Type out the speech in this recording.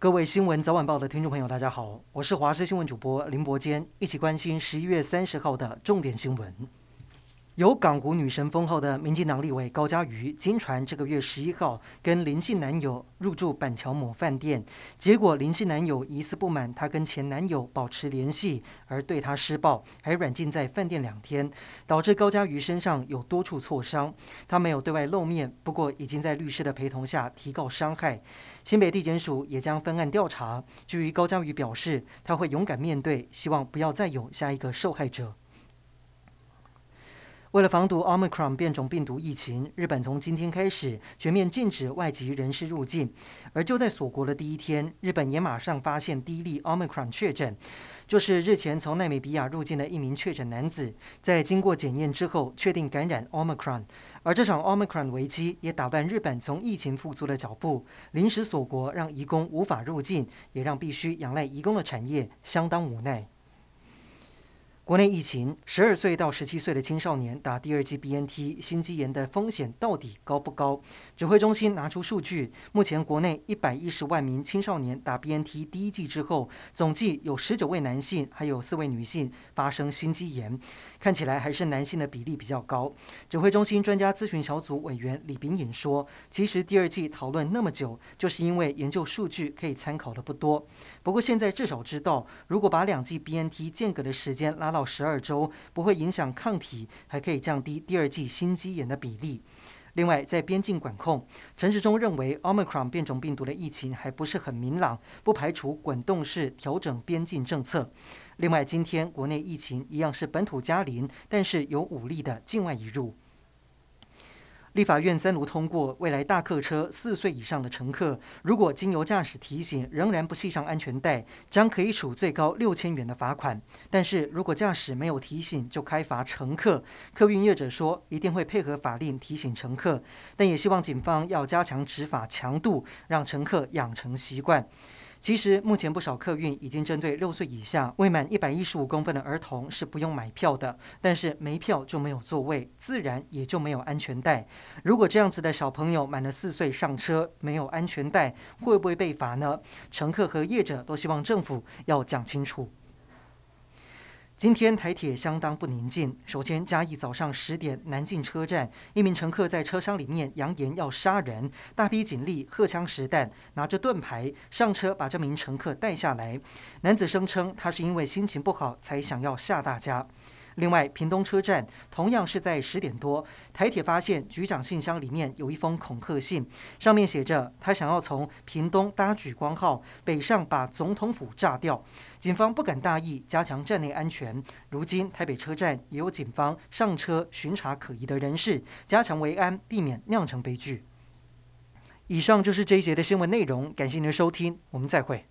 各位新闻早晚报的听众朋友，大家好，我是华视新闻主播林伯坚，一起关心十一月三十号的重点新闻。有港湖女神封号的民进党立委高嘉瑜，经传这个月十一号跟林姓男友入住板桥某饭店，结果林姓男友疑似不满她跟前男友保持联系，而对她施暴，还软禁在饭店两天，导致高嘉瑜身上有多处挫伤。她没有对外露面，不过已经在律师的陪同下提告伤害。新北地检署也将分案调查。至于高嘉瑜表示，她会勇敢面对，希望不要再有下一个受害者。为了防堵 Omicron 变种病毒疫情，日本从今天开始全面禁止外籍人士入境。而就在锁国的第一天，日本也马上发现第一例 Omicron 确诊，就是日前从奈米比亚入境的一名确诊男子，在经过检验之后确定感染 Omicron。而这场 Omicron 危机也打乱日本从疫情复苏的脚步，临时锁国让移工无法入境，也让必须仰赖移工的产业相当无奈。国内疫情，十二岁到十七岁的青少年打第二剂 BNT 心肌炎的风险到底高不高？指挥中心拿出数据，目前国内一百一十万名青少年打 BNT 第一剂之后，总计有十九位男性，还有四位女性发生心肌炎，看起来还是男性的比例比较高。指挥中心专家咨询小组委员李秉颖说：“其实第二剂讨论那么久，就是因为研究数据可以参考的不多。不过现在至少知道，如果把两剂 BNT 间隔的时间拉到。”到十二周不会影响抗体，还可以降低第二季心肌炎的比例。另外，在边境管控，陈时中认为 Omicron 变种病毒的疫情还不是很明朗，不排除滚动式调整边境政策。另外，今天国内疫情一样是本土加零，但是有五例的境外移入。立法院三读通过，未来大客车四岁以上的乘客，如果经由驾驶提醒仍然不系上安全带，将可以处最高六千元的罚款。但是如果驾驶没有提醒就开罚乘客，客运业者说一定会配合法令提醒乘客，但也希望警方要加强执法强度，让乘客养成习惯。其实，目前不少客运已经针对六岁以下未满一百一十五公分的儿童是不用买票的，但是没票就没有座位，自然也就没有安全带。如果这样子的小朋友满了四岁上车没有安全带，会不会被罚呢？乘客和业者都希望政府要讲清楚。今天台铁相当不宁静。首先，嘉义早上十点南进车站，一名乘客在车厢里面扬言要杀人，大批警力荷枪实弹，拿着盾牌上车把这名乘客带下来。男子声称他是因为心情不好才想要吓大家。另外，屏东车站同样是在十点多，台铁发现局长信箱里面有一封恐吓信，上面写着他想要从屏东搭莒光号北上把总统府炸掉。警方不敢大意，加强站内安全。如今台北车站也有警方上车巡查可疑的人士，加强维安，避免酿成悲剧。以上就是这一节的新闻内容，感谢您的收听，我们再会。